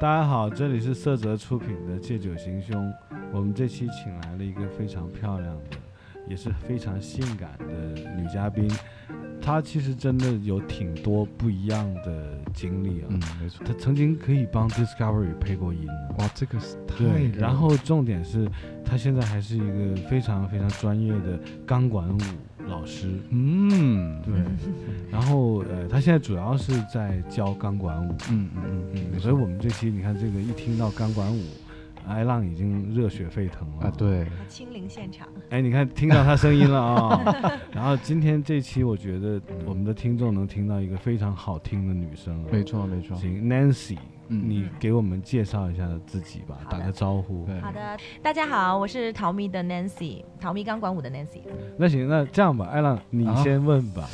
大家好，这里是色泽出品的《借酒行凶》，我们这期请来了一个非常漂亮的，也是非常性感的女嘉宾。她其实真的有挺多不一样的经历啊。嗯，没错。她曾经可以帮 Discovery 配过音。哇，这个是太对，了然后重点是，她现在还是一个非常非常专业的钢管舞老师。嗯，对，然后呃，他现在主要是在教钢管舞。嗯嗯嗯嗯，所以我们这期你看这个一听到钢管舞，艾浪已经热血沸腾了啊，。对，亲临现场，哎，你看听到他声音了啊、然后今天这期我觉得我们的听众能听到一个非常好听的女声啊。没错没错。行，Nancy，嗯你给我们介绍一下自己吧，打个招呼。对好的，大家好，我是陶米的 Nancy，陶米钢管舞的 Nancy。那行，那这样吧，艾浪你啊先问吧，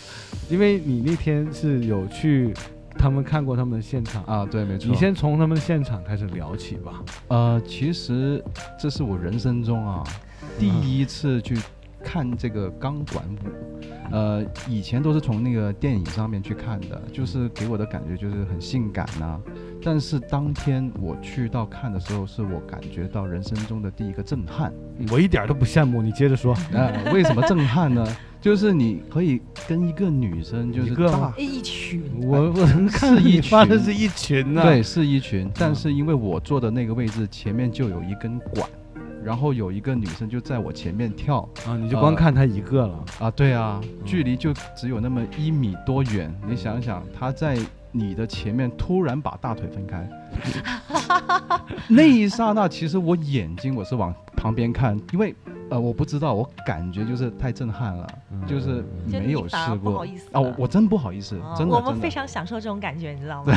因为你那天是有去他们看过他们的现场，啊，对，没错。你先从他们的现场开始聊起吧。呃，其实这是我人生中啊第一次去看这个钢管舞。呃，以前都是从那个电影上面去看的，就是给我的感觉就是很性感呐、但是当天我去到看的时候，是我感觉到人生中的第一个震撼。我一点都不羡慕，你接着说。呃，为什么震撼呢？就是你可以跟一个女生，就是大一个一群，我我能看是一你发的是一群呢、对，是一群，但是因为我坐的那个位置前面就有一根管，然后有一个女生就在我前面跳啊，你就光看她一个了。啊，对啊，嗯距离就只有那么一米多远，你想想，她在你的前面突然把大腿分开，那一刹那，其实我眼睛我是往旁边看，因为呃我不知道，我感觉就是太震撼了，嗯就是就没有试过不好意思啊，我我真不好意思，哦真的，我们非常享受这种感觉，你知道吗？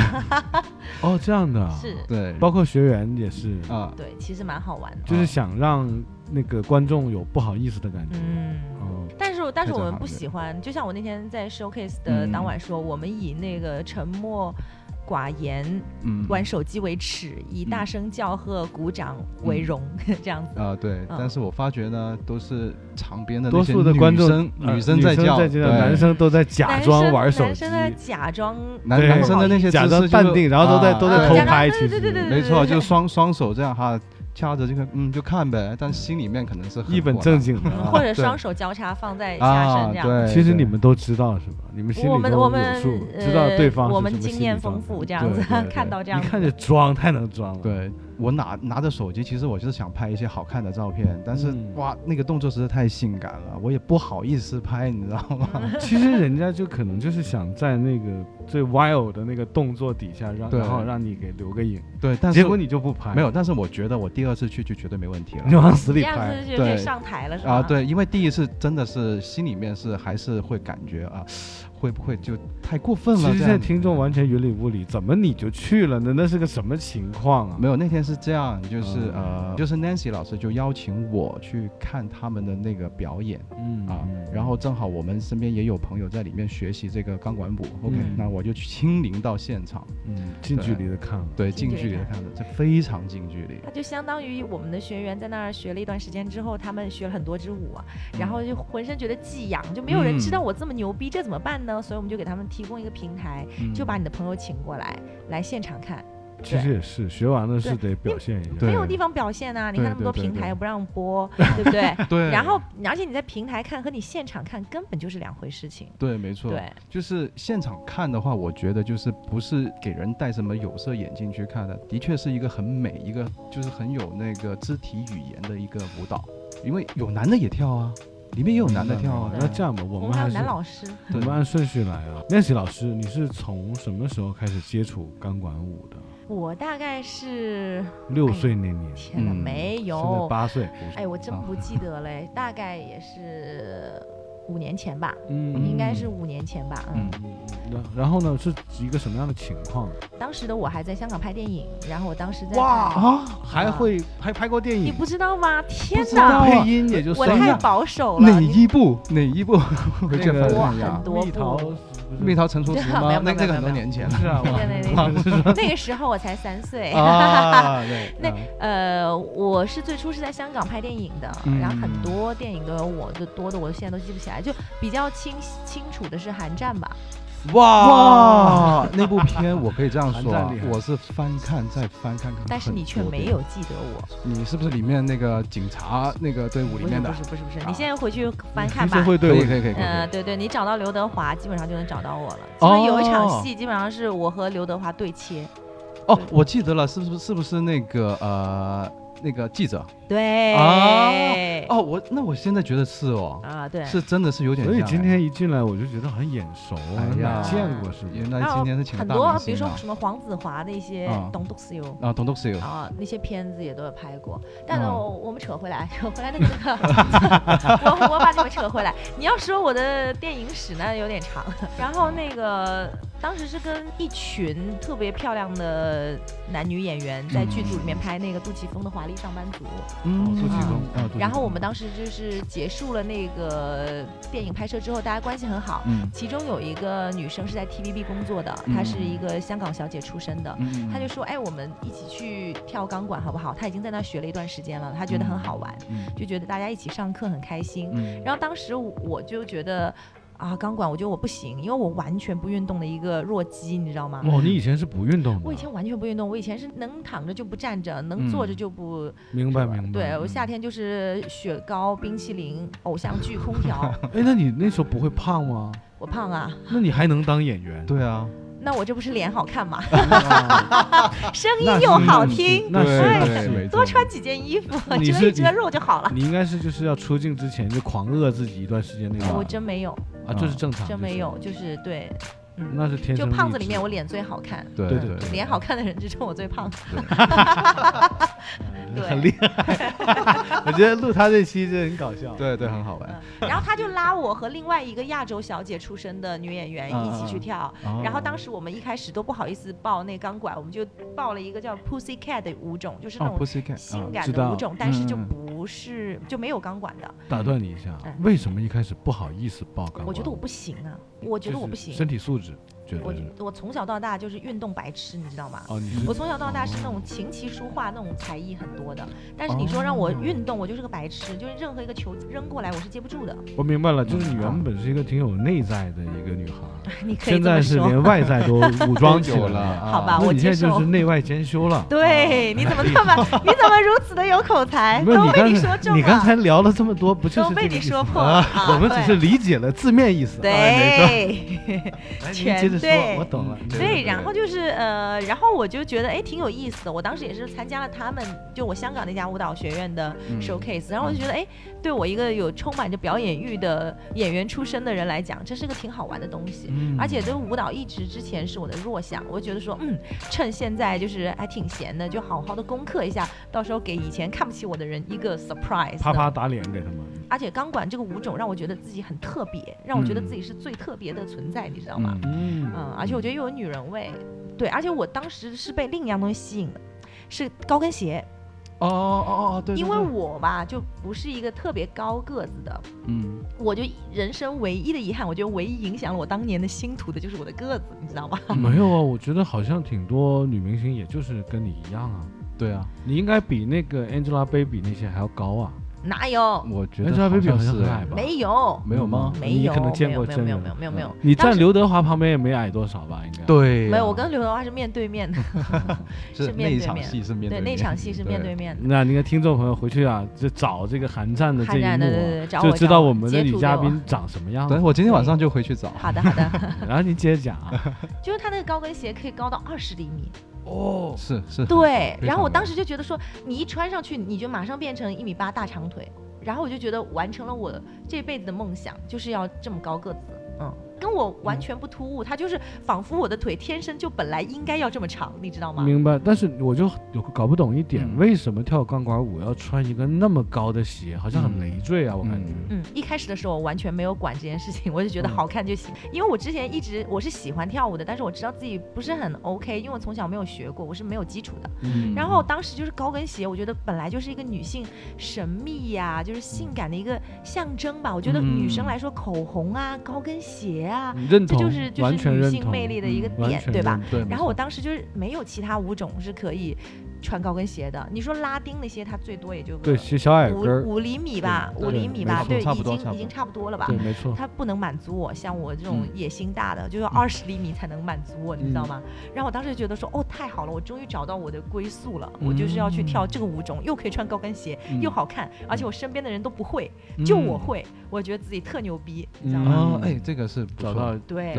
哦，这样的啊，是，对，包括学员也是，啊，对，其实蛮好玩的。就是想让那个观众有不好意思的感觉。嗯。哦，但是，但是我们不喜欢，就像我那天在 showcase 的嗯当晚说，我们以那个沉默、寡言、嗯。玩手机为耻，以大嗯声叫喝、鼓掌为荣，这样子。啊，对，嗯。但是我发觉呢，都是场边的多那些数的观众女生呃女生在叫，男生都在假男装生玩手机，男生在假装男男生的那些假装淡定，然后都在啊都在偷拍，其对对对对实对没错，就双双手这样哈掐着这个，嗯，就看呗，但心里面可能是很一本正经的啊。或者双手交叉放在下啊身这，样。对，其实你们都知道是吧？你们心里有们我们数，呃知道对方是我们什么经验丰富，这样子 看到这样子，一看就装，太能装了。对我拿拿着手机，其实我就是想拍一些好看的照片，但是、嗯哇，那个动作实在太性感了，我也不好意思拍，你知道吗？其实人家就可能就是想在那个最 wild 的那个动作底下让，对然后让你给留个影，对，但是结果你就不拍，没有，但是我觉得我第二次去就绝对没问题了你。往死里拍。样子就可以对上台了，是吧？啊，对，因为第一次真的是心里面是还是会感觉啊，会不会就太过分了？其实现在听众完全云里雾里，怎么你就去了呢？那是个什么情况啊？没有，那天是这样，就是、嗯呃，就是 Nancy 老师就邀请我去看他们的那个表演嗯啊，然后正好我们身边也有朋友在里面学习这个钢管舞，OK，、嗯那我就去亲临到现场，嗯，近距离的看了。对，近近距离的看的，这非常近距离。它就相当于我们的学员在那儿学了一段时间之后，他们学了很多支舞啊，然后就浑身觉得技痒，就没有人知道我这么牛逼，这怎么办呢？所以我们就给他们提供一个平台，嗯就把你的朋友请过来，来现场看。其实也是学完了是得表现一下。没有地方表现啊！你看那么多平台又不让播，对不对？对，然后，而且你在平台看和你现场看根本就是两回事情。对，没错，对，就是现场看的话，我觉得就是不是给人戴什么有色眼镜去看的，的确是一个很美，一个就是很有那个肢体语言的一个舞蹈，因为有男的也跳啊，里面也有男的跳啊，那这样吧，我我们还有男老师，我们按顺序来啊。Nancy 老师，你是从什么时候开始接触钢管舞的？我大概是六岁那年，天哪，嗯没现在有，八岁。哎，我真啊不 记得嘞，大概也是五年前吧，嗯应该是五年前吧，嗯。嗯，然然后呢，是一个什么样的情况？当时的我还在香港拍电影，然后我当时在哇啊，还会还拍过电影？你不知道吗？天知道哪，配音也就我太。保守了。哪一部？哪一部？回去那个哇翻看一下很。多蜜桃部，蜜桃成熟时没有吗？没有没有那那个很多年前了。那个时候我才三岁。啊，对，那啊呃，我是最初是在香港拍电影的，嗯然后很多电影都有我就多的，我现在都记不起来。就比较清清楚的是《寒战》吧，哇，那部片我可以这样说啊韩战厉害，我是翻看再翻看看，但是你却没有。记得我。你是不是里面那个警察那个队伍里不是面的不？是不是不是，啊你现在回去翻看吧黑社。会可以伍可以可以可以。嗯，对对，你找到刘德华，基本上就能找到我了。其实有一场哦戏，基本上是我和刘德华对切。哦，我记得了，是不是是不是那个呃那个记者？对。啊哦，我那我现在觉得是哦，啊，对。是真的是有点。所以今天一进来我就觉得很眼熟啊，哎呀哪见过是不是？原来然后今天是请了很多比如说什么黄子华的一些啊《Don't Do s You》啊，董董事有啊，那些片子也都有拍过。但是嗯我我们扯回来，扯回来那个那个，我我把你们扯回来。你要说我的电影史呢，有点长。然后那个当时是跟一群特别漂亮的男女演员在剧组里面拍那个杜琪峰的《华丽上班族》。嗯杜琪峰啊，然后我们当时就是结束了那个电影拍摄之后，大家关系很好。嗯其中有一个女生是在 TVB 工作的，她是一个香港小姐出身的。嗯她就说：“哎，我们一起去跳钢管好不好？”她已经在那学了一段时间了，她觉得很好玩，嗯就觉得大家一起上课很开心。嗯然后当时我就觉得啊，钢管我觉得我不行，因为我完全不运动的一个弱鸡，你知道吗？哦，你以前是不运动的？我以前完全不运动，我以前是能躺着就不站着，能坐着就不。明白明白。对我嗯夏天就是雪糕、冰淇淋、偶像剧、空调。哎，那你那时候不会胖吗？我胖啊，那你还能当演员？对啊，那我这不是脸好看吗？啊声音又好那是听，那是对那是多穿几件衣服，遮一遮肉就好了。你应该是就是要出镜之前就狂饿自己一段时间那种。我真没有，啊，这是正常，真没有，就是对，嗯，那是天就生就胖子里面我脸最好看，对对对对，脸好看的人之中我最胖。对很厉害。我觉得录他这期真的很搞笑。对对很好玩。嗯，然后他就拉我和另外一个亚洲小姐出身的女演员一起去跳，哦然后当时我们一开始都不好意思报那钢管，我们就报了一个叫 Pussy Cat 的舞种，就是那哦种性感的舞种，但是就嗯不是就没有钢管的。打断你一下嗯，为什么一开始不好意思报钢管？我觉得我不行啊，我觉得我不行。身体素质觉我。我从小到大就是运动白痴，你知道吗？哦，你我从小到大是那种琴棋书画那种才艺很多的，但是你说让我运动，我就是个白痴，就是任何一个球扔过来我是接不住的。我明白了，就是你原本是一个挺有内在的一个女孩，你可以现在是这么说。连外在都武 装起来了，啊 好吧我那你现在就是内外兼修了。对，你怎么那么你怎么如此的有口才？都被你说中了你刚，才聊了这么多，不就是都被你说破啊啊我们只是理解了字面意思。哎对。全对说，我懂了。对对，然后就是呃，然后我就觉得哎挺有意思的。我当时也是参加了他们就我香港那家舞蹈学院的嗯 showcase，、然后我就觉得哎，对我一个有充满着表演欲的演员出身的人来讲，这是个挺好玩的东西。嗯而且这个舞蹈一直之前是我的弱项，我就觉得说，嗯，趁现在就是还挺闲的，就好好的攻克一下，到时候给以前看不起我的人一个 surprise。啪啪。打脸给他们。而且钢管这个舞种让我觉得自己很特别，让我觉得嗯自己是最特别的存在，你知道吗？嗯嗯，而且我觉得又有女人味，对，而且我当时是被另一样东西吸引的，是高跟鞋，哦哦哦，哦，对因为我吧就不是一个特别高个子的，嗯我就人生唯一的遗憾，我觉得唯一影响了我当年的星途的就是我的个子，你知道吗？没有啊，我觉得好像挺多女明星，也就是跟你一样啊。对啊，你应该比那个 Angelababy 那些还要高啊。哪有？我觉得 Angelababy 好像很矮吧？没有，没有吗？没有，你可能见没有过真人没有没有没有没有没有。你站刘德华旁边也没矮多少吧？应该。对啊，没有，我跟刘德华是面对面的，是是那场面对面是面面那场戏是面对对面的。那那个听众朋友回去啊，就找这个韩战的这韩一幕 战的对对啊，对，我找我知道我们的女嘉宾长什么样对，子。我今天晚上就回去找。好的好的，然后你接着讲啊。就是他那个高跟鞋可以高到二十厘米，哦，是是，对。然后我当时就觉得说，你一穿上去，你就马上变成一米八大长腿，然后我就觉得完成了我这辈子的梦想，就是要这么高个子，嗯。跟我完全不突兀，它就是仿佛我的腿天生就本来应该要这么长，你知道吗？明白。但是我就有搞不懂一点，嗯为什么跳钢管舞要穿一个那么高的鞋？好像很嗯累赘啊，我感觉。嗯嗯，一开始的时候我完全没有管这件事情，我就觉得嗯好看就行。因为我之前一直我是喜欢跳舞的，但是我知道自己不是很 OK，因为我从小没有学过，我是没有基础的。嗯然后当时就是高跟鞋，我觉得本来就是一个女性神秘呀、就是性感的一个象征吧。我觉得女生嗯来说，口红啊、高跟鞋啊，嗯认同，这就是就是女性魅力的一个点，对吧？然后我当时就是没有其他舞种是可以穿高跟鞋的。你说拉丁那些，他最多也就个对，其实小矮跟儿，五五厘米吧，对五厘米吧，对，已经已经差不多了吧对，。没错，它不能满足我，像我这种嗯野心大的，就要二十厘米才能满足我，你知道吗？然后我当时就觉得说，哦，太好了，我终于找到我的归宿了，我就是要去跳这个舞种，又可以穿高跟鞋，嗯又好看，而且我身边的人都不会，就我会，我觉得自己特牛逼，你知道嗯吗？哦，哎，这个是找到对。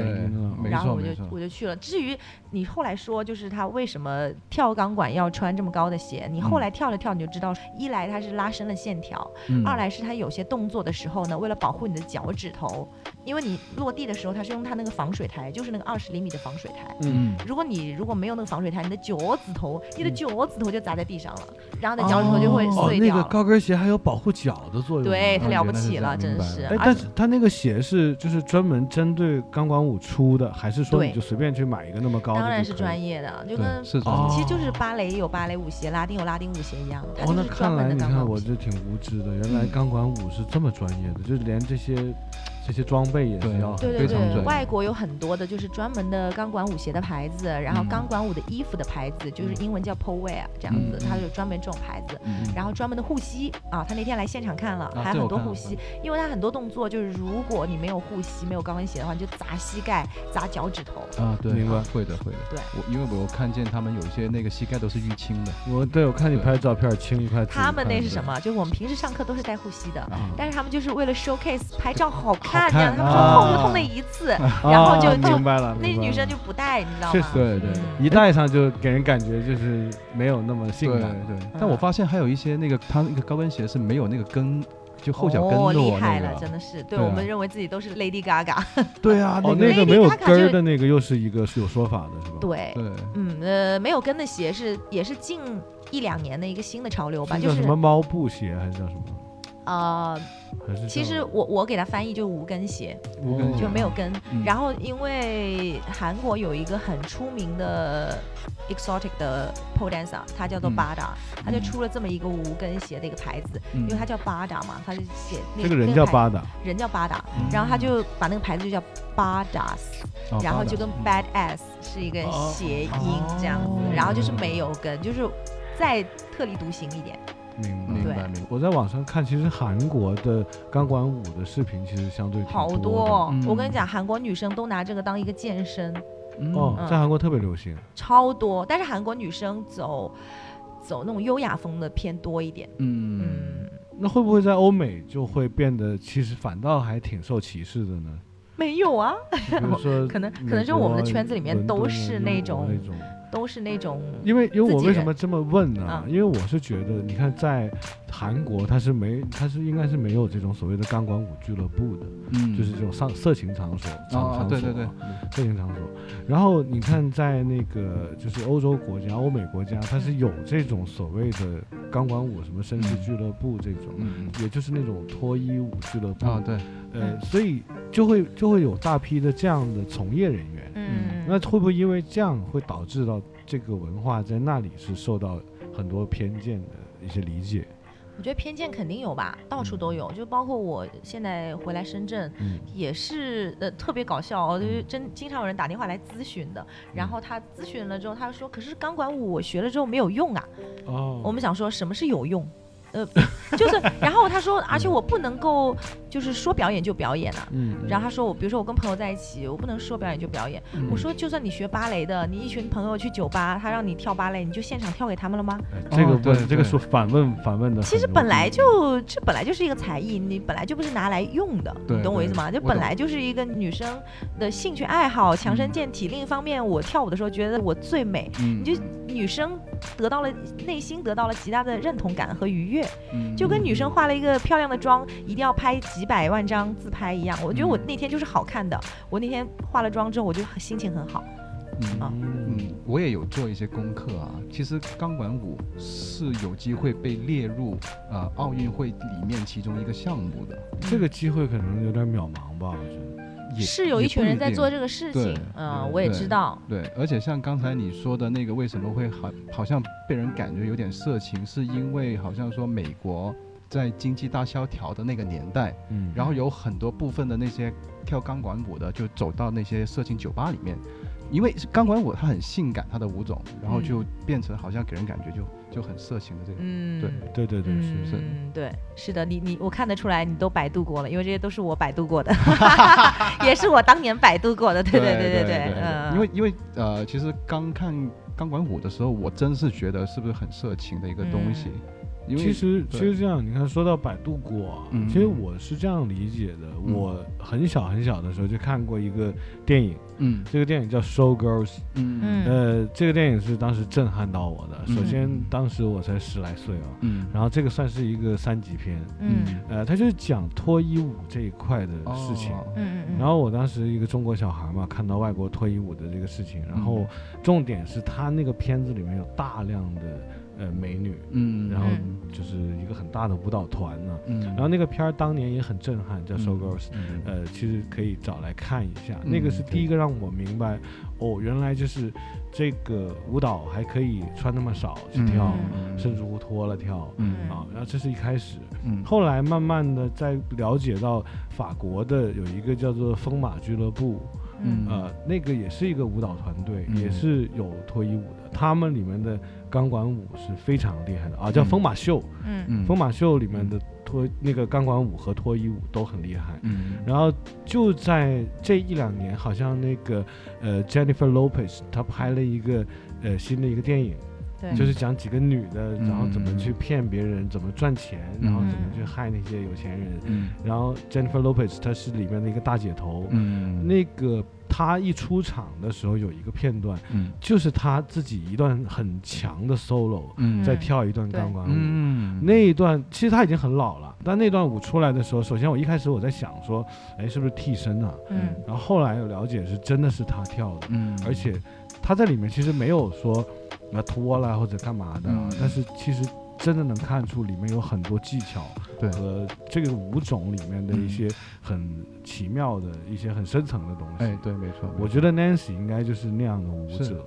然后我就我就去了。至于你后来说，就是他为什么跳钢管要穿这么高的鞋，你后嗯来跳了跳你就知道，一来它是拉伸了线条，嗯二来是它有些动作的时候呢，为了保护你的脚趾头，因为你落地的时候它是用它那个防水台，就是那个二十厘米的防水台。嗯，如果你如果没有那个防水台，你的脚趾头，你的嗯脚趾头就砸在地上了，然后你的脚趾头就会哦，碎掉了。那个高跟鞋还有保护脚的作用，对，它哦了不起了，真是。但是它那个鞋是就是专门针对钢管舞出的，还是说你就随便去买一个那么高的？当然是专。业的，就跟其实就是芭蕾有芭蕾舞鞋，拉丁有拉丁舞鞋一样，的哦，那看来你。看我这挺无知的，原来嗯钢管舞是这么专业的，就是连这些这些装备也是对要对对对，非常专业外国有很多的就是专门的钢管舞鞋的牌子，然后嗯钢管舞的衣服的牌子，就是英文叫 pole wear 这样子，嗯它有专门这种牌子。嗯然后专门的护膝啊，他那天来现场看了，啊还有很多护膝，因为他很多动作就是如果你没有护膝、没有高跟鞋的话，你就砸膝盖、砸脚趾头。啊，对，明白会的会的。对我因为我看见他们有一些那个膝盖都是淤青的我对我看你拍的照片青一块。他们那是什么？就是我们平时上课都是带护膝的，啊，但是他们就是为了 showcase 拍照好看，好这样他们说痛痛那一次，啊？然后就就明白了，那女生就不戴，你知道吗？对对嗯一戴上就给人感觉就是没有那么性对感。对。但我发现还有一些那个他那个高跟鞋是没有那个跟，就后脚跟哦，厉害了，那个。真的是，对对啊我们认为自己都是 Lady Gaga，对啊，哦，那那个没有跟的那个又是一个是有说法的，是吧？对，对，嗯呃，没有跟的鞋是也是近一两年的一个新的潮流吧，就是叫什么猫步鞋还是叫什么？呃，其实我我给它翻译就是无跟鞋，无跟鞋就没有跟。嗯。然后因为韩国有一个很出名的 exotic 的 pole dancer，他叫做嗯。Bada，、他就嗯。出了这么一个无跟鞋的一个牌子，因为他叫 Bada 嘛，他就写那这个人叫巴达，人叫 Bada，、嗯。然后他就把那个牌子就叫 Badas，、哦然后就跟 badass 是一个哦谐音这样子，哦。然后就是没有跟，就是再特立独行一点。明白明白。我在网上看，其实韩国的钢管舞的视频其实相对挺好多多哦！嗯我跟你讲，韩国女生都拿这个当一个健身，的哦，嗯在韩国特别流行。超多。但是韩国女生走走那种优雅风的偏多一点。嗯嗯，那会不会在欧美就会变得其实反倒还挺受歧视的呢？没有啊，就比如说 可能可能就我们的圈子里面都是那种那种。都是那种因为因为我为什么这么问呢？嗯因为我是觉得，你看在韩国，它是没，它是应该是没有这种所谓的钢管舞俱乐部的，嗯就是这种上色情场所场啊，场所对对对啊，色情场所。然后你看，在那个就是欧洲国家、欧美国家，它是有这种所谓的钢管舞什么绅士嗯俱乐部这种，嗯也就是那种脱衣舞俱乐部嗯啊对，呃，所以就会就会有大批的这样的从业人员。嗯，那会不会因为这样会导致到这个文化在那里是受到很多偏见的一些理解？我觉得偏见肯定有吧，到处都有，就包括我现在回来深圳，嗯。也是呃特别搞笑哦，就是真经常有人打电话来咨询的，然后他咨询了之后，他说，可是钢管舞我学了之后没有用啊，哦。我们想说什么是有用？呃，就是，然后他说，而且我不能够就是说表演就表演啊。嗯，然后他说我，比如说我跟朋友在一起，我不能说表演就表演。嗯我说，就算你学芭蕾的，你一群朋友去酒吧，他让你跳芭蕾，你就现场跳给他们了吗？哎这个哦对问这个对说反问反问的，其实本来就这本来就是一个才艺，你本来就不是拿来用的，你懂我意思吗？就本来就是一个女生的兴趣爱好，强身健体。另一方面，我跳舞的时候觉得我最美，嗯你就女生得到了内心得到了极大的认同感和愉悦，嗯就跟女生化了一个漂亮的妆，一定要拍几百万张自拍一样。我觉得我嗯那天就是好看的，我那天化了妆之后，我就心情很好。嗯啊嗯嗯，我也有做一些功课啊。其实钢管舞是有机会被列入呃奥运会里面其中一个项目的。这个机会可能有点渺茫吧，我觉得。也是有一群人在做这个事情对，嗯，对我也知道。对，而且像刚才你说的那个，为什么会好好像被人感觉有点色情，是因为好像说美国在经济大萧条的那个年代，嗯，然后有很多部分的那些跳钢管舞的就走到那些色情酒吧里面因为钢管舞它很性感，它的舞种，然后就嗯变成好像给人感觉就就很色情的这种。嗯，对。对对对，是不是。嗯，对，是的，你你我看得出来，你都百度过了，因为这些都是我百度过的，也是我当年百度过的，对对对对对，嗯，因为因为呃，其实刚看钢管舞的时候，我真是觉得是不是很色情的一个东西，因为其实其实这样，你看说到百度果，嗯。其实我是这样理解的。嗯。我很小很小的时候就看过一个电影，嗯。这个电影叫《Show Girls》。嗯。嗯。呃，这个电影是当时震撼到我的。首嗯先，当时我才十来岁啊，嗯。然后这个算是一个三级片，嗯。呃，它就是讲脱衣舞这一块的事情。哦。嗯嗯，然后我当时一个中国小孩嘛，看到外国脱衣舞的这个事情，然后重点是他那个片子里面有大量的呃美女，嗯，然后嗯。就是一个很大的舞蹈团呢、嗯，然后那个片儿当年也很震撼，叫《Show Girls》，嗯。呃，其实可以找来看一下。嗯那个是第一个让我明白，哦，原来就是这个舞蹈还可以穿那么少去跳，嗯甚至乎脱了跳。嗯。啊，然后这是一开始，嗯。后来慢慢的在了解到法国的有一个叫做风马俱乐部，嗯。呃，那个也是一个舞蹈团队，嗯。也是有脱衣舞的，他们里面的钢管舞是非常厉害的啊，叫嗯风马秀，嗯。嗯。疯马秀里面的脱那个钢管舞和脱衣舞都很厉害。嗯。然后就在这一两年，好像那个呃 Jennifer Lopez 她拍了一个呃新的一个电影，对，就是讲几个女的，然后怎么嗯。去骗别人，怎么赚钱，然后怎么去害那些有钱人。嗯。然后 Jennifer Lopez 她是里面的一个大姐头，嗯。那个她一出场的时候有一个片段，嗯。就是她自己一段很强的 solo，嗯。在跳一段钢管舞。嗯。那一段其实她已经很老了，但那段舞出来的时候，首先我一开始我在想说，哎，是不是替身啊？嗯？然后后来有了解是真的是她跳的，嗯。而且她在里面其实没有说啊脱了或者干嘛的但是其实真的能看出里面有很多技巧对。和这个舞种里面的一些很奇妙的一些很深层的东西。哎对没错，我觉得 Nancy 应该就是那样的舞者，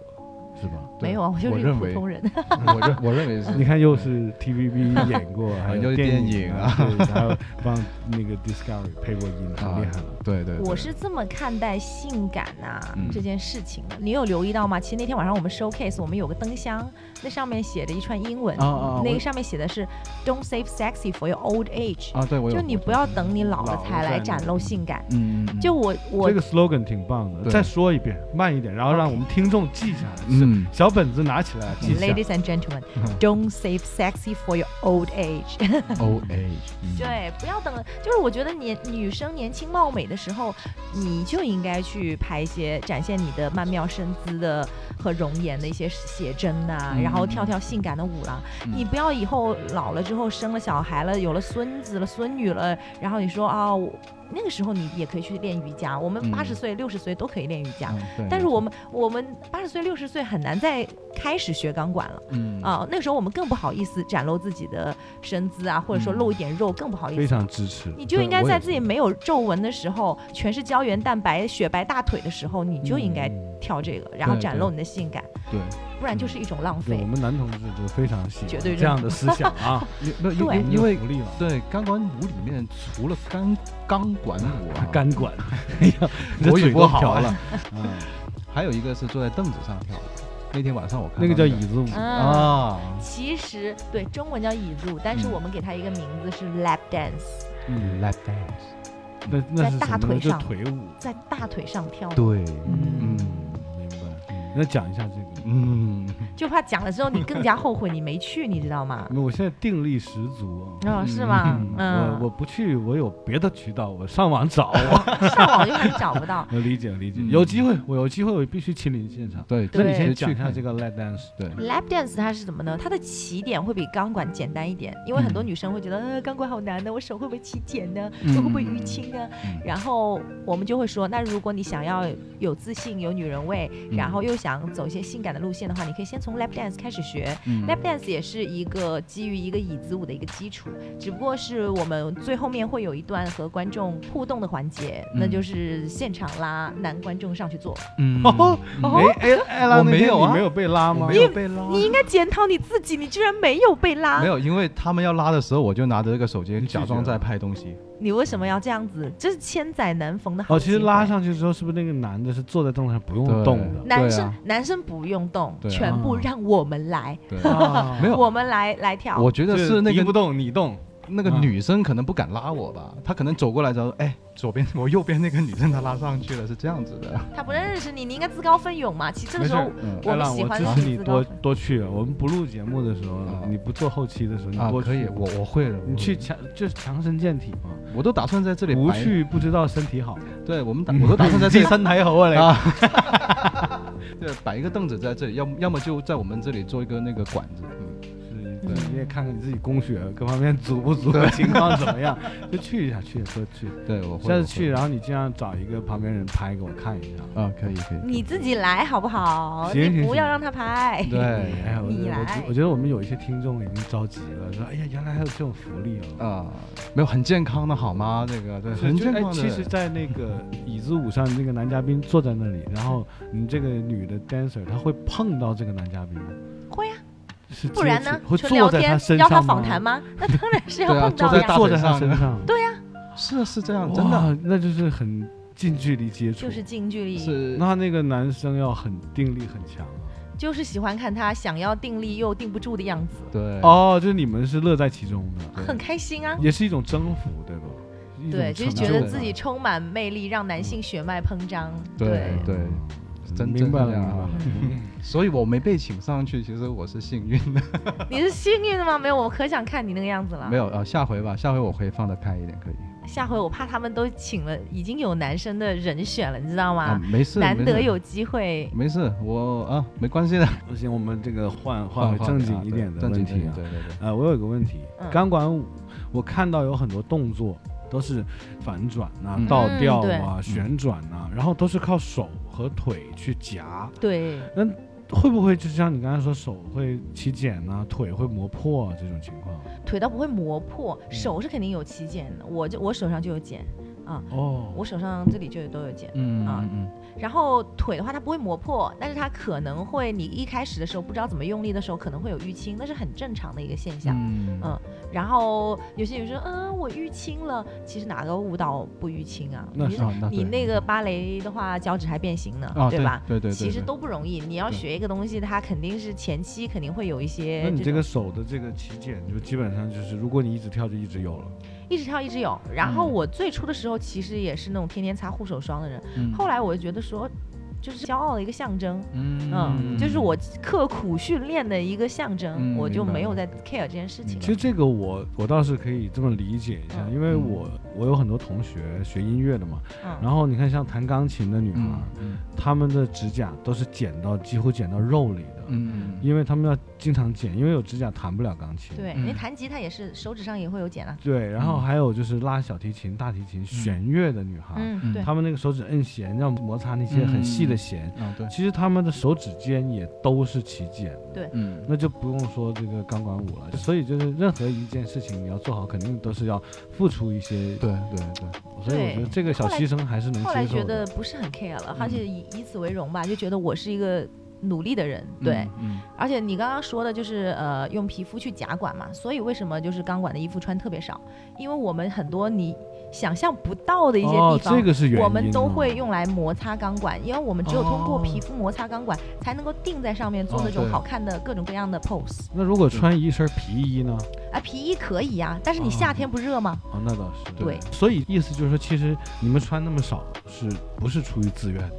是吧？没有啊，我就是普通人，我认我认为是 你看，又是 TVB 演过，还有电电影啊还有帮那个 Discovery 配过音，很厉害了。对对，我是这么看待性感呐、嗯这件事情的。你有留意到吗？其实那天晚上我们 showcase，我们有个灯箱，那上面写着一串英文，哦哦那个上面写的是 "Don't save sexy for your old age"，、啊对我有就你不要等你老了才来展露性感。嗯嗯就我我这个 slogan 挺棒的，对再说一遍，慢一点，然后让我们听众记下来。嗯是小本子拿起来记下。Ladies and gentlemen, don't save sexy for your old age。Old age 对，不要等。就是我觉得年女生年轻貌美的时候，你就应该去拍一些展现你的曼妙身姿的和容颜的一些写真呐、嗯然后跳跳性感的舞了。嗯你不要以后老了之后生了小孩了，有了孙子了、孙女了，然后你说啊，我那个时候你也可以去练瑜伽。我们嗯八十岁、六十岁都可以练瑜伽。嗯但是我们我们八十岁六十岁很难再开始学钢管了嗯啊、那个时候我们更不好意思展露自己的身姿啊，或者说嗯露一点肉更不好意思。非常支持。你就应该在自己没有皱纹的时候，全是胶原蛋白、雪白大腿的时候，你就应该嗯跳这个，然后展露你的性感，对，不然就是一种浪费我。们男同志就非常喜欢绝对这样的思想啊，因没有因为因因为福利了。对钢管舞里面除了钢钢管舞啊，干管，哎呀，你这国语嘴不好了。嗯，还有一个是坐在凳子上跳的。那天晚上我看那个叫椅子舞，嗯，啊，其实对中文叫椅子舞，但是嗯我们给它一个名字是 lap dance，嗯，lap dance，那那是在大什么？就腿上腿舞。在大腿上跳。对，嗯嗯明白。那讲一下这个。嗯，就怕讲了之后你更加后悔你没去，你知道吗？我现在定力十足啊。哦，是吗？我嗯，我不去，我有别的渠道，我上网找我。上网又还找不到。我 理解理解，嗯有机会我有机会我必须亲临现场。对，对那你先其实去讲一下这个 lap dance。对，lap dance 它是什么呢？它的起点会比钢管简单一点，因为很多嗯女生会觉得，呃，钢管好难的，我手会不会起茧呢？嗯我会不会淤青呢？嗯然后我们就会说，那如果你想要有自信、有女人味，嗯然后又想走一些性感的路线的话，你可以先从 lap dance 开始学。嗯 lap dance 也是一个基于一个椅子舞的一个基础，只不过是我们最后面会有一段和观众互动的环节，那嗯就是现场拉男观众上去做。嗯，哦哦哎哎，艾拉我没有啊你没有被拉吗我没？有被拉，你应该检讨你自己，你居然没有被拉。没有，因为他们要拉的时候，我就拿着这个手机假装在拍东西。你为什么要这样子？这是千载难逢的好哦，其实拉上去之后，是不是那个男的是坐在凳子上不用动的？男生、啊。男生不用动，啊。全部让我们来，啊。没有 我们来来跳。我觉得是那个不动你动，那个啊女生可能不敢拉我吧，她可能走过来之后，哎，左边我右边那个女生她拉上去了，是这样子的。她不认识你，你应该自告奋勇嘛。其实这个没事儿时候嗯我我喜欢的支持你多多去。我们不录节目的时候啊，你不做后期的时候，你啊，多去可以，我我会的，你去强就是强身健体嘛。我都打算在这里不，去不知道身体好。对我们打我都打算在这里三台好啊嘞。啊，对，摆一个凳子在这里，要么要么就在我们这里做一个那个管子，嗯，是，你也看看你自己供血各方面足不足，情况怎么样，就去一下，去说去。对我会下次去，然后你尽量找一个旁边人拍给我看一下。啊，可以可以，你自己来好不好？行行不要让他拍。对，哎呀，我我你来觉我觉得我们有一些听众已经着急了，说哎呀，原来还有这种福利哦。啊，没有很健康的好吗？这个对，很健康的。其实，在那个椅子舞上，那个男嘉宾坐在那里，然后你这个女的 dancer，她会碰到这个男嘉宾吗？会啊，是不然呢纯聊天坐在他身要他访谈吗？那当然是要碰到呀。坐在大坐在他身上，对呀，是是这样，真的哇，那就是很近距离接触。就是近距离，是那那个男生要很定力很强啊。就是喜欢看他想要定力又定不住的样子，对哦，就是你们是乐在其中的，很开心啊。也是一种征服，对吧？对，就是觉得自己充满魅力，让男性血脉膨胀。对对真明白了，真这样明白了。所以我没被请上去，其实我是幸运的。你是幸运的吗？没有，我可想看你那个样子了。没有呃，下回吧，下回我可以放得开一点，可以。下回我怕他们都请了已经有男生的人选了，你知道吗？啊，没事，难得有机会，没事，我啊没关系的，不行，我们这个换换回正经一点的正问题啊。对对对。呃，我有一个问题，嗯钢管舞，我看到有很多动作都是反转啊、嗯倒吊嗯啊、旋转啊，然后都是靠手和腿去夹。对，那会不会就像你刚才说，手会起茧啊，腿会磨破啊这种情况？腿倒不会磨破，嗯手是肯定有起茧的，我就我手上就有茧啊，哦，我手上这里就有都有茧。嗯啊嗯嗯然后腿的话，它不会磨破，但是它可能会，你一开始的时候不知道怎么用力的时候，可能会有淤青，那是很正常的一个现象。嗯嗯然后有些人说，嗯，我淤青了，其实哪个舞蹈不淤青啊？你那是啊那对你那个芭蕾的话，脚趾还变形呢，啊对吧？对对对，其实都不容易。你要学一个东西，它肯定是前期肯定会有一些那你这个手的这个起茧，就基本上就是，如果你一直跳，就一直有了。一直跳一直有。然后嗯我最初的时候其实也是那种天天擦护手霜的人，嗯后来我就觉得说，就是骄傲的一个象征。嗯嗯，就是我刻苦训练的一个象征，嗯我就没有在 care 这件事情。其实这个我我倒是可以这么理解一下，嗯因为嗯我我有很多同学学音乐的嘛，嗯，然后你看像弹钢琴的女孩，她们的指甲都是剪到几乎剪到肉里的，嗯因为她们要经常剪，因为有指甲弹不了钢琴。对，嗯。你弹吉他也是手指上也会有茧啊。对，然后嗯还有就是拉小提琴、大提琴、弦乐的女孩，嗯，嗯。对，她们那个手指摁弦要摩擦那些很细的弦，啊对其实她们的手指尖也都是起茧的。对。嗯那就不用说这个钢管舞了，所以就是任何一件事情你要做好，肯定都是要付出一些。对对对所以我觉得这个小牺牲还是能后来觉。得不是很 care 了，嗯而且以以此为荣吧，就觉得我是一个努力的人，对。嗯而且你刚刚说的就是呃用皮肤去夹管嘛，所以为什么就是钢管的衣服穿特别少？因为我们很多你想象不到的一些哦地，方。这个是原因。我们都会。用来摩擦钢管，因为我们只有通过哦皮肤摩擦钢管，才能够定在上面做那种好看的各种各样的 pose。那如果穿一身皮衣呢？啊，皮衣可以呀、但是你哦夏天不热吗？哦，那倒是。对所以意思就是说，其实你们穿那么少，是不是出于自愿的？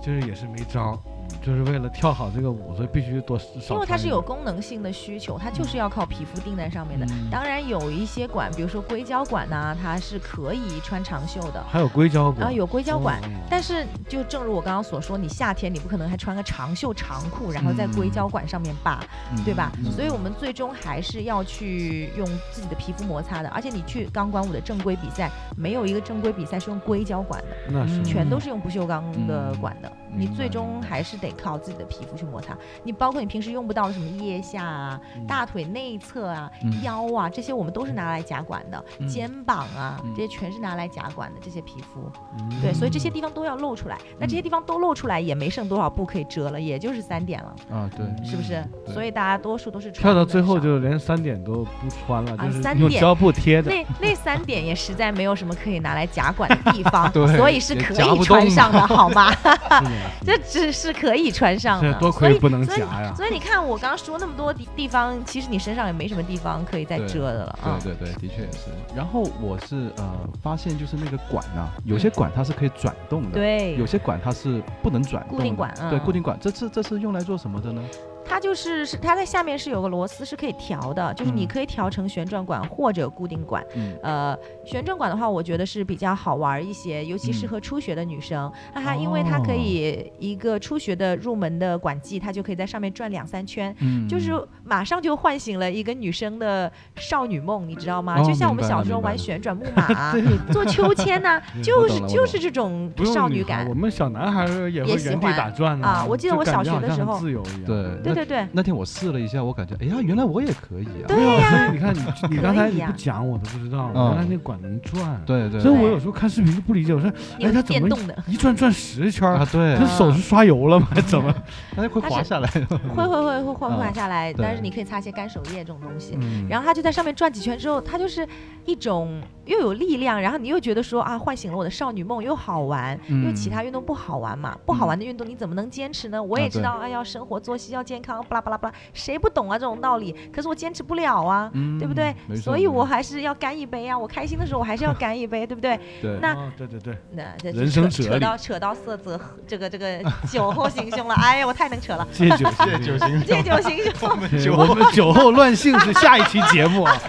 就是也是没招儿，就是为了跳好这个舞，所以必须多少。因为它是有。功能性的需求，它就是要靠皮肤定在上面的。嗯当然有一些管，比如说硅胶管呐、它是可以穿长袖的，还有硅胶管。然后有硅胶管。哦但是，就正如我刚刚所说，你夏天你不可能还穿个长袖长裤，然后在硅胶管上面扒，嗯对吧？嗯所以我们最终还是要去用自己的皮肤摩擦的。而且你去钢管舞的正规比赛，没有一个正规比赛是用硅胶管的，那是嗯全都是用不锈钢的管的。嗯你最终还是得靠自己的皮肤去摩擦。你包括你平时用不到的什么腋下啊、大腿内侧啊、嗯腰啊，这些我们都是拿来夹管的，嗯肩膀啊，嗯这些全是拿来夹管的这些皮肤。嗯对，所以这些地方都要露出来。那这些地方都露出来，也没剩多少布可以遮了，也就是三点了，啊，对，是不是？所以大家多数都是跳到穿的少最后就连三点都不穿了，啊就是三点用胶布贴着。那那三点也实在没有什么可以拿来夹管的地方，对所以是可以穿上的，好吗？这只是可以穿上的，这多亏不能夹呀。所以你看，我刚刚说那么多地地方，其实你身上也没什么地方可以再遮的了啊。对对对，的确也是。然后我是呃发现就是那个管啊，有些管它是可以转动的，，对有，些管它是不能转动的。固定管对，嗯固定管，这次这是用来做什么的呢？它就是是它在下面是有个螺丝是可以调的，就是你嗯可以调成旋转管或者固定管。嗯呃，旋转管的话，我觉得是比较好玩一些，尤其适嗯合初学的女生。哈哈因为它可以一个初学的入门的管技，它就可以在上面转两三圈，嗯，就是马上就唤醒了一个女生的少女梦，你知道吗？哦就像我们小时候玩旋转木马 啊、做秋千呐、就是就是这种少女感我。们小男孩儿也会原地也喜欢打转啊我记得我小学的时候自由一样。对对对对，那天我试了一下，我感觉，哎呀，原来我也可以啊。对，呀所以你看你你刚才你不讲我都不知道，嗯原来那管能转。对对对所以我有时候看视频就不理解，我说哎它怎么电动的，一转转十圈啊，，对他，手是刷油了吗？怎么？它会滑下来。会会会会会滑嗯下来，对但是你可以擦一些干手液这种东西。嗯然后它就在上面转几圈之后，它就是一种又有力量，然后你又觉得说啊，唤醒了我的少女梦，又好玩，因为嗯其他运动不好玩嘛，不好玩的运动你怎么能坚持呢？我也知道，哎，要生活作息要健康，巴拉巴拉巴拉，谁不懂啊这种道理？可是我坚持不了啊。嗯对不对？所以我还是要干一杯啊！我开心的时候，我还是要干一杯，对不对？对那哦对对对，那这人生扯扯到扯到色泽，这个这个酒后行凶了。哎呀，我太能扯了，借酒借酒行借酒行凶。对我们酒后乱性是下一期节目啊。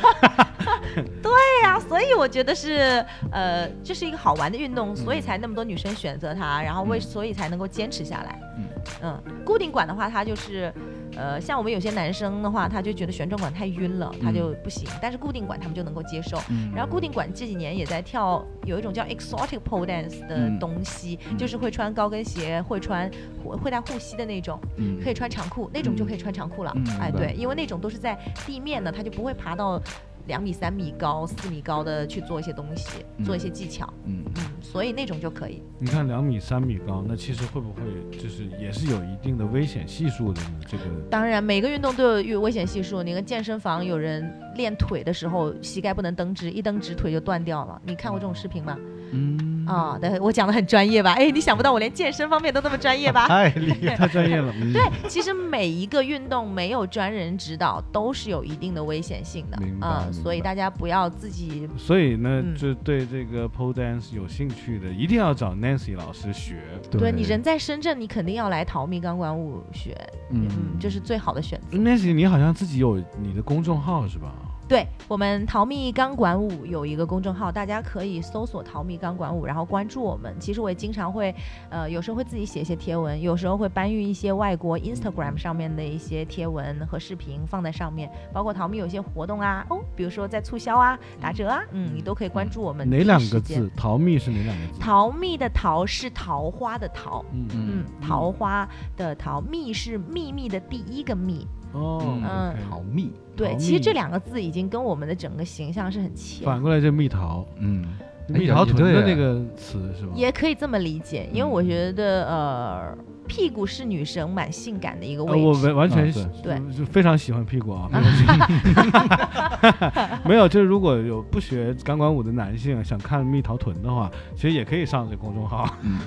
对呀、所以我觉得是呃，这是一个好玩的运动，所以才那么多女生选择它，然后为、嗯所以才能够坚持下来。嗯嗯，固定管的话，它就是呃，像我们有些男生的话，他就觉得旋转管太晕了，他就不行，但是固定管他们就能够接受。嗯然后固定管这几年也在跳，有一种叫 exotic pole dance 的嗯东西，嗯就是会穿高跟鞋，会穿会会带护膝的那种，嗯可以穿长裤，那种就可以穿长裤了。嗯哎，对，因为那种都是在地面的，他就不会爬到两米、三米高、四米高的去做一些东西，做一些技巧。嗯嗯，所以那种就可以。你看两米、三米高，那其实会不会就是也是有一定的危险系数的呢？这个当然，每个运动都有危险系数。你看健身房有人练腿的时候，膝盖不能蹬直，一蹬直腿就断掉了。你看过这种视频吗？嗯啊、对，我讲的很专业吧？哎，你想不到我连健身方面都那么专业吧？太厉害。太专业了。嗯 对，其实每一个运动没有专人指导，都是有一定的危险性的啊、明所以大家不要自己所以呢，嗯就对这个 pole dance 有兴趣的，一定要找 Nancy 老师学。对你人在深圳，你肯定要来淘米钢管舞学，嗯嗯，这是最好的选择。Nancy，你好像自己有你的公众号是吧？对我们淘蜜钢管舞有一个公众号，大家可以搜索淘蜜钢管舞，然后关注我们。其实我也经常会，呃，有时候会自己写一些贴文，有时候会搬运一些外国 Instagram 上面的一些贴文和视频放在上面，包括淘蜜有一些活动啊，哦，比如说在促销啊、打折啊，嗯，你都可以关注我们。哪两个？字？淘蜜是哪两个字？淘蜜的淘是桃花的桃，嗯嗯，桃花的桃，蜜是秘密的第一个蜜。哦，嗯好密。对，其实这两个字已经跟我们的整个形象是很契合反过来就蜜桃，嗯，哎蜜桃臀的那个词是吧？也可以这么理解，因为嗯我觉得呃，屁股是女生蛮性感的一个呃，我位置。完完全啊是对就非常喜欢屁股啊。没有，就是如果有不学钢管舞的男性想看蜜桃臀的话，其实也可以上这公众号。嗯，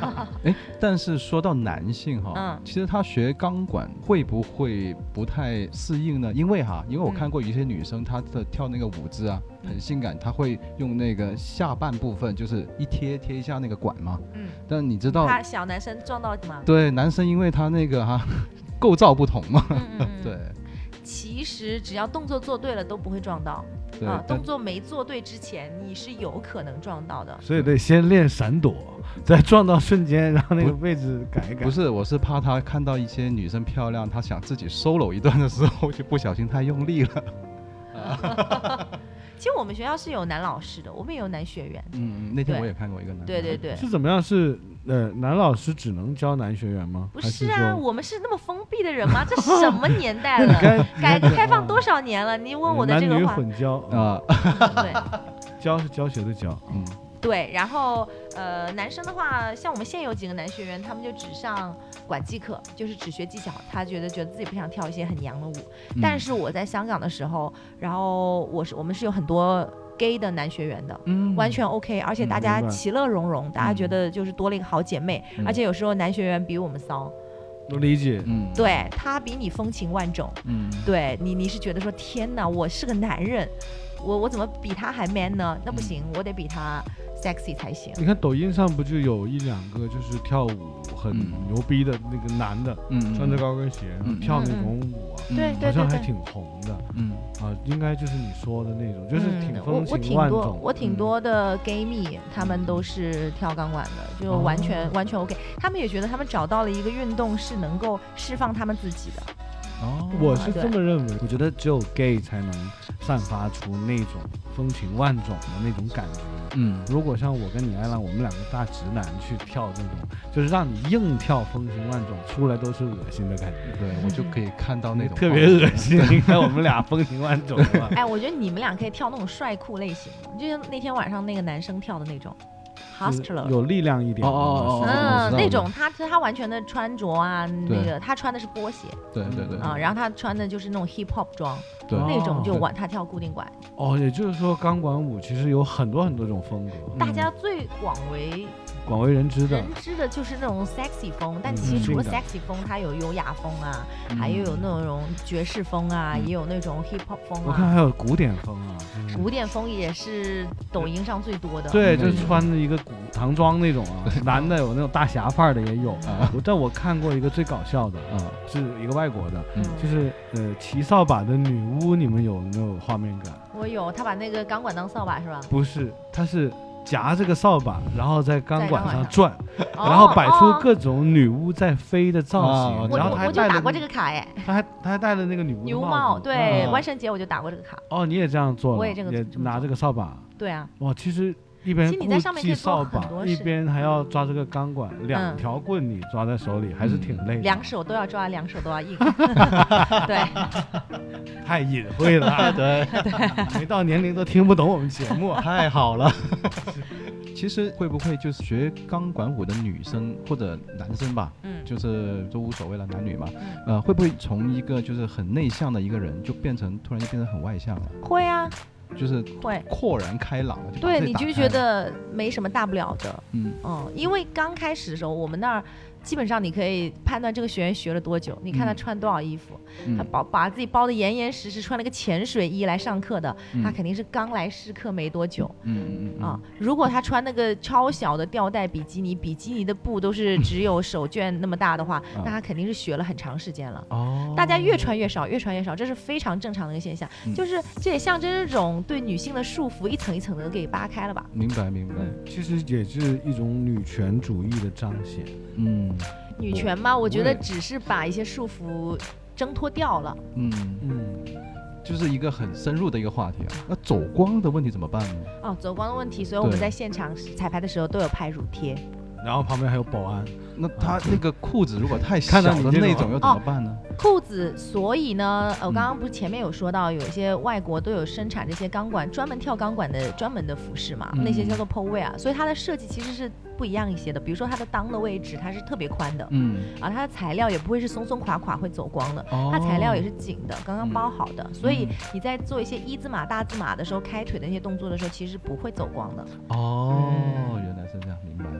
哎，但是说到男性哈，嗯其实他学钢管会不会不太适应呢？因为哈，因为我嗯看过有一些女生，她的跳那个舞姿啊，很嗯性感，他会用那个下半部分就是一贴贴一下那个管嘛。嗯，但你知道，他小男生撞到吗？对男生，因为他那个哈 构造不同嘛，嗯嗯嗯。对其实只要动作做对了都不会撞到对啊，，动作没做对之前你是有可能撞到的。所以得先练闪躲，在撞到瞬间，然后那个位置改一改。不是，我是怕他看到一些女生漂亮，他想自己 solo 一段的时候，就不小心太用力了。其实我们学校是有男老师的，我们也有男学员。嗯嗯，那天我也看过一个男的，对对对，是怎么样？是呃，男老师只能教男学员吗？不是是啊，说我们是那么封闭的人吗？这什么年代了？该改革开放多少？年了？你问我的这个话，混交啊，啊，对 教是教学的教，嗯对。然后呃，男生的话，像我们现有几个男学员，他们就只上管技课，就是只学技巧。他觉得觉得自己不想跳一些很娘的舞。嗯但是我在香港的时候，然后我是我们是有很多 gay 的男学员的。嗯完全 OK，而且大家其乐融融，大家觉得就是多了一个好姐妹，嗯而且有时候男学员比我们骚，我理解。嗯对他比你风情万种，嗯对你你是觉得说天哪，我是个男人，我我怎么比他还 man 呢？那不嗯行，我得比他 sexy 才行。你看抖音上不就有一两个就是跳舞很嗯牛逼的那个男的，嗯穿着高跟鞋嗯跳那嗯种舞啊，对对好像对对。还挺红的嗯啊，应该就是你说的那种，就是挺风情我挺多。我挺嗯多的 gay 蜜，他们都是跳钢管的，就完全、哦完全 OK。他们也觉得他们找到了一个运动是能够释放他们自己的。哦我是这么认为，我觉得只有 gay 才能散发出那种风情万种的那种感觉。嗯如果像我跟你艾兰，我们两个大直男去跳那种，就是让你硬跳风情万种，出来都是恶心的感觉，对我就可以看到那种特别恶心。你看我们俩风情万种嘛，哎，我觉得你们俩可以跳那种帅酷类型的，就像那天晚上那个男生跳的那种就是 hustler。有力量一点。哦哦哦嗯那种他他完全的穿着啊，那个他穿的是波鞋对对对啊，然后他穿的就是那种 hip hop 装，对。哦那种就对。玩他跳固定管。哦，也就是说钢管舞其实有很多很多种风格，大家最广为广为人知的人。知的就是那种 sexy 风，但嗯其实除了 sexy 风，它有优雅风啊，嗯还有那种爵士风啊，嗯也有那种 hip hop 风啊我看啊。还有古典风啊，就是古典风也是抖音上最多的。对，嗯就是穿着一个古唐装那种啊，男的有那种大侠范儿的也有。啊我但我看过一个最搞笑的，啊是一个外国的，嗯就是呃骑扫把的女巫，你们有没有画面感？我有，他把那个钢管当扫把是吧？不是，他是夹这个扫把，然后在钢管上转，哦然后摆出哦各种女巫在飞的造型，然后我我就他还戴了打过这个卡哎，他还他还戴了那个女巫帽对，啊万圣节我就打过这个卡。哦，你也这样做了，我也这个也拿这个扫把，对啊，哇，其实一边顾忌扫把，一边还要抓这个钢管，两嗯。条棍你抓在手里，还是挺累的。两手都要抓，两手都要硬。对，太隐晦了，对，没到年龄都听不懂我们节目。太好了。其实会不会就是学钢管舞的女生或者男生吧，嗯，就是都无所谓了，男女嘛，嗯。呃，会不会从一个就是很内向的一个人，就变成突然就变成很外向了，会啊，就是会。豁然开朗了？对，你就觉得没什么大不了的。嗯嗯，因为刚开始的时候，我们那儿基本上你可以判断这个学员学了多久，你看他嗯穿多少衣服，他嗯包把自己包的严严实实，穿了个潜水衣来上课的，他嗯肯定是刚来试课没多久。嗯嗯嗯啊，如果他穿那个超小的吊带比基尼，比基尼的布都是只有手绢那么大的话，啊那他肯定是学了很长时间了。哦，大家越穿越少，越穿越少，这是非常正常的一个现象。嗯就是这也象征这种对女性的束缚一层一层的给扒开了吧？明白明白，其实也是一种女权主义的彰显。嗯女权嘛，我觉得只是把一些束缚挣脱掉了。嗯，嗯，就是一个很深入的一个话题啊。那走光的问题怎么办呢？哦，走光的问题，所以我们在现场彩排的时候都有拍乳贴。然后旁边还有保安，那他那个裤子如果太小看到你的那种，又怎么办呢？裤子，所以呢，呃，我嗯刚刚不是前面有说到，有一些外国都有生产这些钢管，专门跳钢管的专门的服饰嘛，那些嗯叫做 pole wear，所以它的设计其实是不一样一些的。比如说它的裆的位置，它是特别宽的，嗯，啊，它的材料也不会是松松垮垮会走光的，哦它材料也是紧的，刚刚嗯包好的，所以嗯你在做一些一字马、大字马的时候，开腿的那些动作的时候，其实不会走光的。哦，嗯原来是这样，明白了，明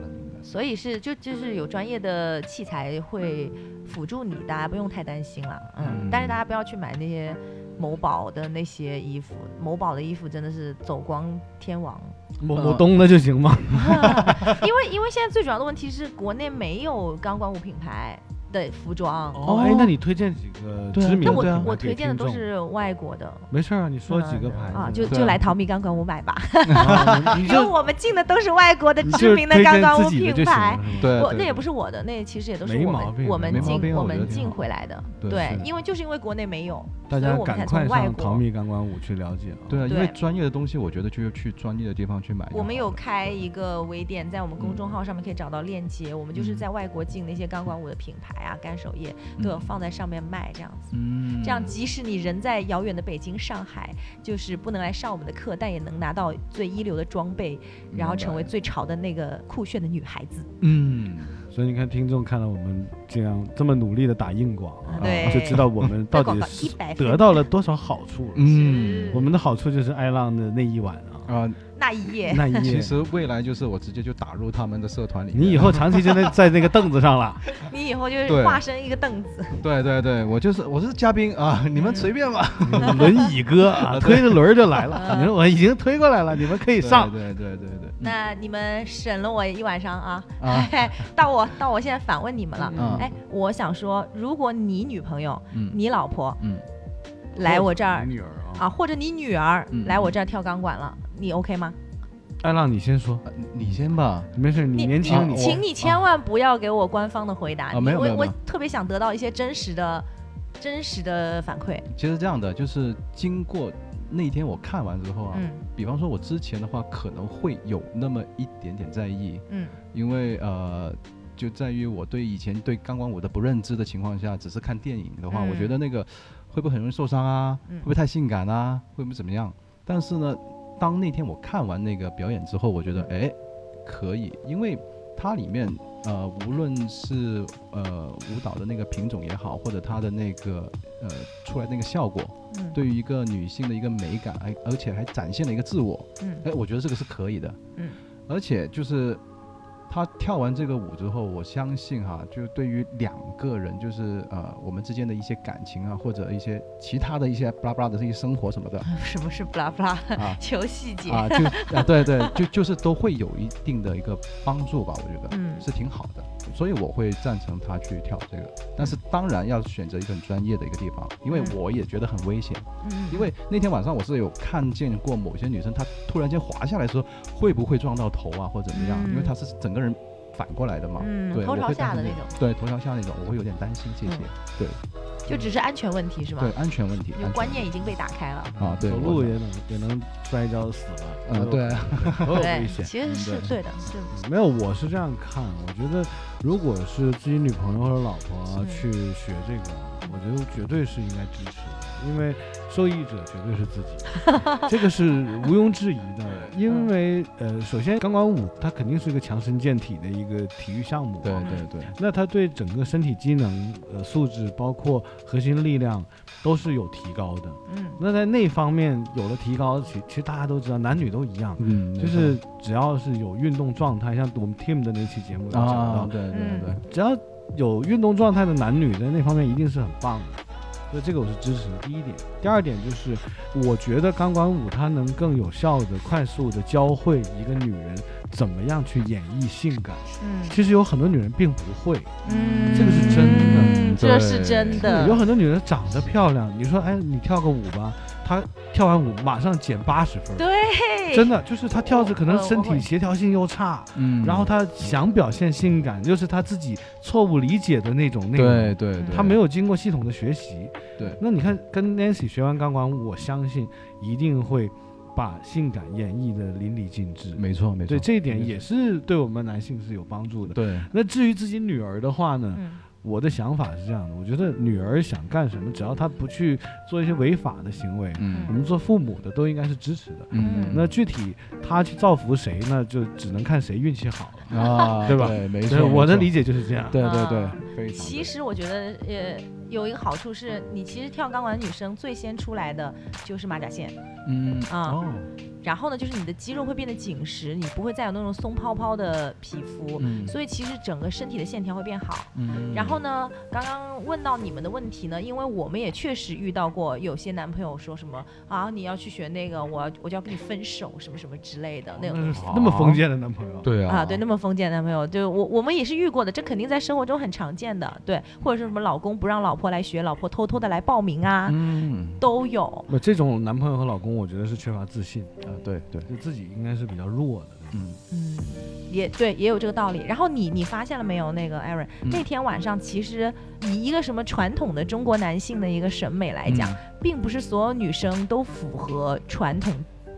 白了。所以是就就是有专业的器材会辅助你，大家不用太担心了。嗯，嗯但是大家不要去买那些某宝的那些衣服，某宝的衣服真的是走光天王。某呃某东的就行吗？因为因为现在最主要的问题是国内没有钢管舞品牌，的服装。哦，哎，那你推荐几个知名的那我推荐的都是外国的没事儿啊，你说几个嗯牌子啊，就就来淘米钢管舞买吧，因为我们进的都是外国的知名的钢管舞品牌我那也不是我的，那其实也都是我们我们进我们进回来的。对因为就是因为国内没有，大家所以我们才赶快从外国。上淘米钢管舞去了解啊。对啊，因为专业的东西，我觉得就去专业的地方去买。我们有开一个微店，在我们公众嗯号上面可以找到链接。我们就是在外国进那些钢管舞的品牌啊、干手业都有放在上面卖，这样子。嗯，这样，即使你人在遥远的北京、上海，就是不能来上我们的课，但也能拿到最一流的装备，然后成为最潮的那个酷炫的女孩子。嗯，所以你看，听众看到我们这样这么努力的打硬广啊，对就知道我们到底是得到了多少好处了。嗯我们的好处就是艾浪的那一晚啊，啊，那一夜，那一夜其，实未来就是我直接就打入他们的社团里面。你以后长期就在在那个凳子上了。你以后就是化身一个凳子。对对对，我就是我是嘉宾啊，你们随便吧。轮椅哥啊，推着轮儿就来了。你说我已经推过来了，你们可以上。对对对对对。那你们审了我一晚上啊，啊 到我到我现在反问你们了。嗯哎，我想说，如果你女朋友、嗯你老婆嗯，来我这儿女儿啊，啊，或者你女儿嗯来我这儿跳钢管了，你 OK 吗？艾浪你先说，呃你先吧。没事，你年轻啊，你请你千万不要给我官方的回答，我我没有没有没有特别想得到一些真实的、真实的反馈。其实这样的，就是经过那天我看完之后啊，嗯比方说我之前的话可能会有那么一点点在意，嗯因为呃，就在于我对以前对钢管舞的不认知的情况下，只是看电影的话，我觉嗯得那个会不会很容易受伤啊？嗯会不会太性感啊？会不会怎么样？但是呢，当那天我看完那个表演之后，我觉得哎，可以，因为它里面呃，无论是呃舞蹈的那个品种也好，或者它的那个呃出来那个效果，嗯，对于一个女性的一个美感，哎，而且还展现了一个自我，嗯。哎，我觉得这个是可以的。嗯，而且就是他跳完这个舞之后，我相信哈，就对于两个人，就是呃我们之间的一些感情啊，或者一些其他的一些布拉布拉的这些生活什么的什么 是布拉布拉？啊 求细节。啊，就啊对对，就就是都会有一定的一个帮助吧，我觉得。嗯是挺好的，所以我会赞成他去跳这个，但是当然要选择一个很专业的一个地方，因为嗯。我也觉得很危险。嗯，因为那天晚上我是有看见过某些女生，她突然间滑下来的时候，会不会撞到头啊，或者怎么样？因为嗯她是整个人反过来的嘛，对，嗯头朝下的那种，对，头朝下那种，我会有点担心这些，对就只是安全问题是吗？对，安全问题，就观念已经被打开了。啊，对，走路也能也能摔跤死了。啊对啊都有对 危，险。其实是嗯对对的，对没有，我是这样看，我觉得如果是自己女朋友或者老婆去学这个，我觉得绝对是应该支持的，因为受益者绝对是自己，这个是毋庸置疑的。因为呃，首先钢管舞它肯定是一个强身健体的一个体育项目，对对对，那它对整个身体机能、呃素质，包括核心力量，都是有提高的。嗯那在那方面有了提高，其其实大家都知道，男女都一样，嗯，就是只要是有运动状态，像我们 Team 的那期节目有讲到，啊，对对嗯对，只要有运动状态的男女，在那方面一定是很棒的。所以这个我是支持的。第一点，第二点就是，我觉得钢管舞它能更有效的、快速的教会一个女人怎么样去演绎性感。嗯其实有很多女人并不会，嗯，这个是真的嗯这是真的。有很多女人长得漂亮，你说，哎，你跳个舞吧，她跳完舞马上减八十分。对，真的就是他跳着可能身体协调性又差，嗯，然后他想表现性感，又是他自己错误理解的那种内容。对对对，他没有经过系统的学习。对那你看，跟 Nancy 学完钢管舞，我相信一定会把性感演绎的淋漓尽致。没错没错，对这一点也是对我们男性是有帮助的。对，那至于自己女儿的话呢，嗯我的想法是这样的，我觉得女儿想干什么，只要她不去做一些违法的行为，嗯我们做父母的都应该是支持的。嗯，那具体她去造福谁呢，就只能看谁运气好了。啊，对吧对，没错，我的理解就是这样。对对对啊，非常其实我觉得，呃，有一个好处是，你其实跳钢管的女生最先出来的就是马甲线，嗯啊哦，然后呢，就是你的肌肉会变得紧实，你不会再有那种松泡泡的皮肤，嗯所以其实整个身体的线条会变好。嗯然后呢，刚刚问到你们的问题呢，因为我们也确实遇到过有些男朋友说什么啊，你要去学那个，我要我就要跟你分手，什么什么之类的那种那是那么封建的男朋友。对啊啊，对，那么封建的男朋友，就我我们也是遇过的，这肯定在生活中很常见的，对，或者是什么老公不让老婆来学，老婆偷偷的来报名啊，嗯都有。那这种男朋友和老公，我觉得是缺乏自信，啊，对对，就自己应该是比较弱的。嗯嗯，也对，也有这个道理。然后你你发现了没有，那个 Aaron，、嗯那天晚上其实以一个什么传统的中国男性的一个审美来讲，嗯并不是所有女生都符合传统。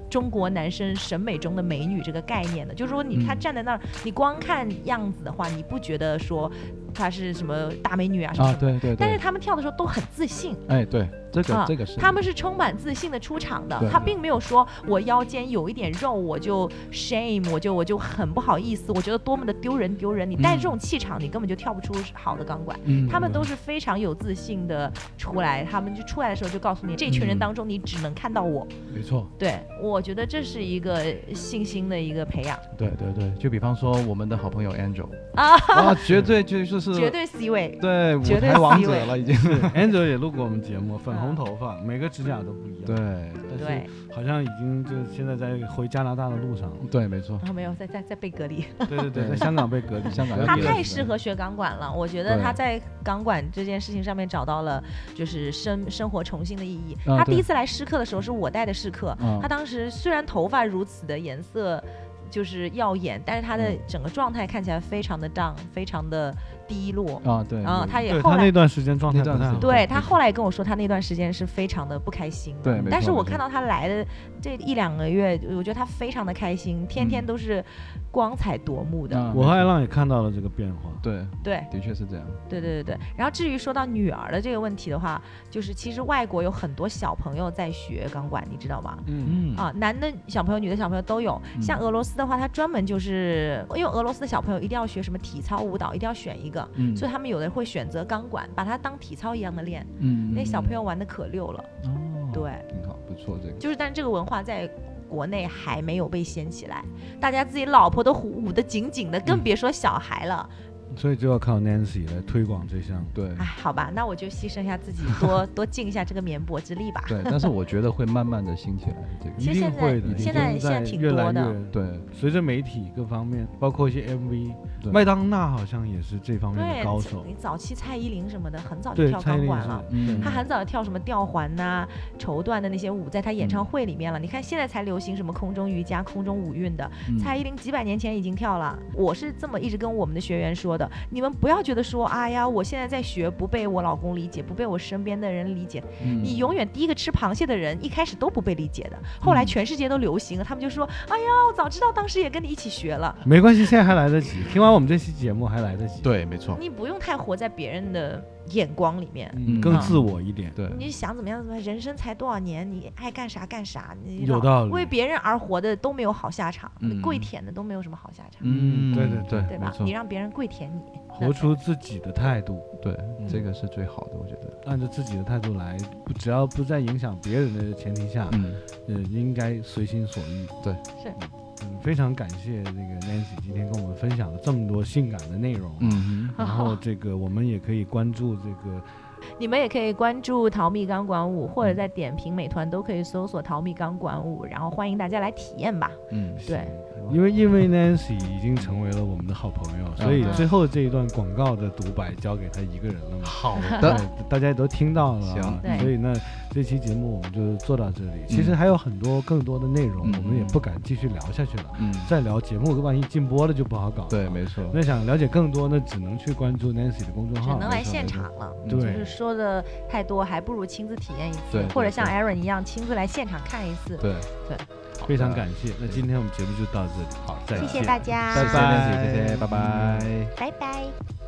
中国男生审美中的美女这个概念的，就是说你看嗯站在那儿，你光看样子的话，你不觉得说她是什么大美女啊什么啊什么的？对对对，但是他们跳的时候都很自信，哎对，这个啊这个是他们是充满自信的出场的，他并没有说我腰间有一点肉我就 shame，我就我就很不好意思，我觉得多么的丢人丢人。你带着这种气场，你根本就跳不出好的钢管。嗯他们都是非常有自信的出来，他们就出来的时候就告诉你，这群人嗯当中你只能看到我。没错，对，我觉得这是一个信心的一个培养对对对，就比方说我们的好朋友 Angel 啊，啊，绝对就就是绝对 C 位。对舞绝对台王 C 位者了已经。是 Angel 也录过我们节目，粉红头发，每个指甲都不一样。对。但是对，好像已经就现在在回加拿大的路上。对，没错。然，后没有在在在被隔离。对对对，在香港被隔离，香港他太适合学钢管了，我觉得他在钢管这件事情上面找到了就是生生活重新的意义。他第一次来试课的时候是我带的试课，啊。他当时虽然头发如此的颜色就是耀眼，但是他的嗯整个状态看起来非常的 down，非常的低落。啊对，然后他也后来他那段时间状态不太好。对他后来跟我说，他那段时间是非常的不开心的。对但是我看到他来的这一两个月，我觉得他非常的开心，天天嗯都是光彩夺目的。啊我和艾浪也看到了这个变化。对，对，的确是这样。对对对对，然后至于说到女儿的这个问题的话，就是其实外国有很多小朋友在学钢管，你知道吗？嗯，嗯啊，男的小朋友、女的小朋友都有。像俄罗斯的话，他专门就是因为俄罗斯的小朋友一定要学什么体操、舞蹈，一定要选一个，嗯所以他们有的会选择钢管，把它当体操一样的练。嗯那小朋友玩的可溜了，哦，对，挺好，不错这个。就是但是这个文化在。国内还没有被掀起来，大家自己老婆都捂得紧紧的，更嗯别说小孩了。所以就要靠 Nancy 来推广这项。对哎，好吧，那我就牺牲一下自己，多 多尽一下这个绵薄之力吧。对，但是我觉得会慢慢的兴起来 这个。一定会的，现在现在挺多的越对随着媒体各方面，包括一些 MV，对麦当娜好像也是这方面的，高手你。早期蔡依林什么的，很早就，跳钢管了。嗯她很早就跳什么吊环呐、绸缎的那些舞，在她演唱会里面了。你看现在才流行什么空中瑜伽、空中舞韵的，嗯蔡依林几百年前已经跳了。我是这么一直跟我们的学员说的，你们不要觉得说，哎呀，我现在在学，不被我老公理解，不被我身边的人理解。嗯你永远第一个吃螃蟹的人，一开始都不被理解的，后来嗯全世界都流行了，他们就说，哎呀，我早知道当时也跟你一起学了。没关系，现在还来得及。听完我们这期节目还来得及。，对，没错。你不用太活在别人的眼光里面。嗯，嗯。更自我一点。对，你想怎么样怎么样，人生才多少年，你爱干啥干啥，你有道理。为别人而活的都没有好下场，嗯。跪舔的都没有什么好下场，嗯，对对对对吧？你让别人跪舔你，活出自己的态度，对，嗯这个是最好的，我觉得。按照自己的态度来，不只要不在影响别人的前提下，嗯，呃，应该随心所欲。对，是嗯，非常感谢这个 Nancy 今天跟我们分享了这么多性感的内容。嗯 然后这个我们也可以关注这个 你们也可以关注淘米钢管舞，或者在点评美团都可以搜索淘米钢管舞，然后欢迎大家来体验吧。嗯，对，因为因为 Nancy 已经成为了我们的好朋友，所以嗯。最后这一段广告的独白交给他一个人了嘛。好的，大家也都听到了啊，行。所以呢，这期节目我们就做到这里。其实还有很多更多的内容，嗯我们也不敢继续聊下去了。嗯，再聊节目，万一禁播了就不好搞。对，。没错。那想了解更多，那只能去关注 Nancy 的公众号。只能来现场了。嗯对就是说的太多，还不如亲自体验一次，或者像 Aaron 一样亲自来现场看一次。对对，非常感谢。那今天我们节目就到这里，好，再见。谢谢大家，拜拜谢谢，拜拜。拜拜。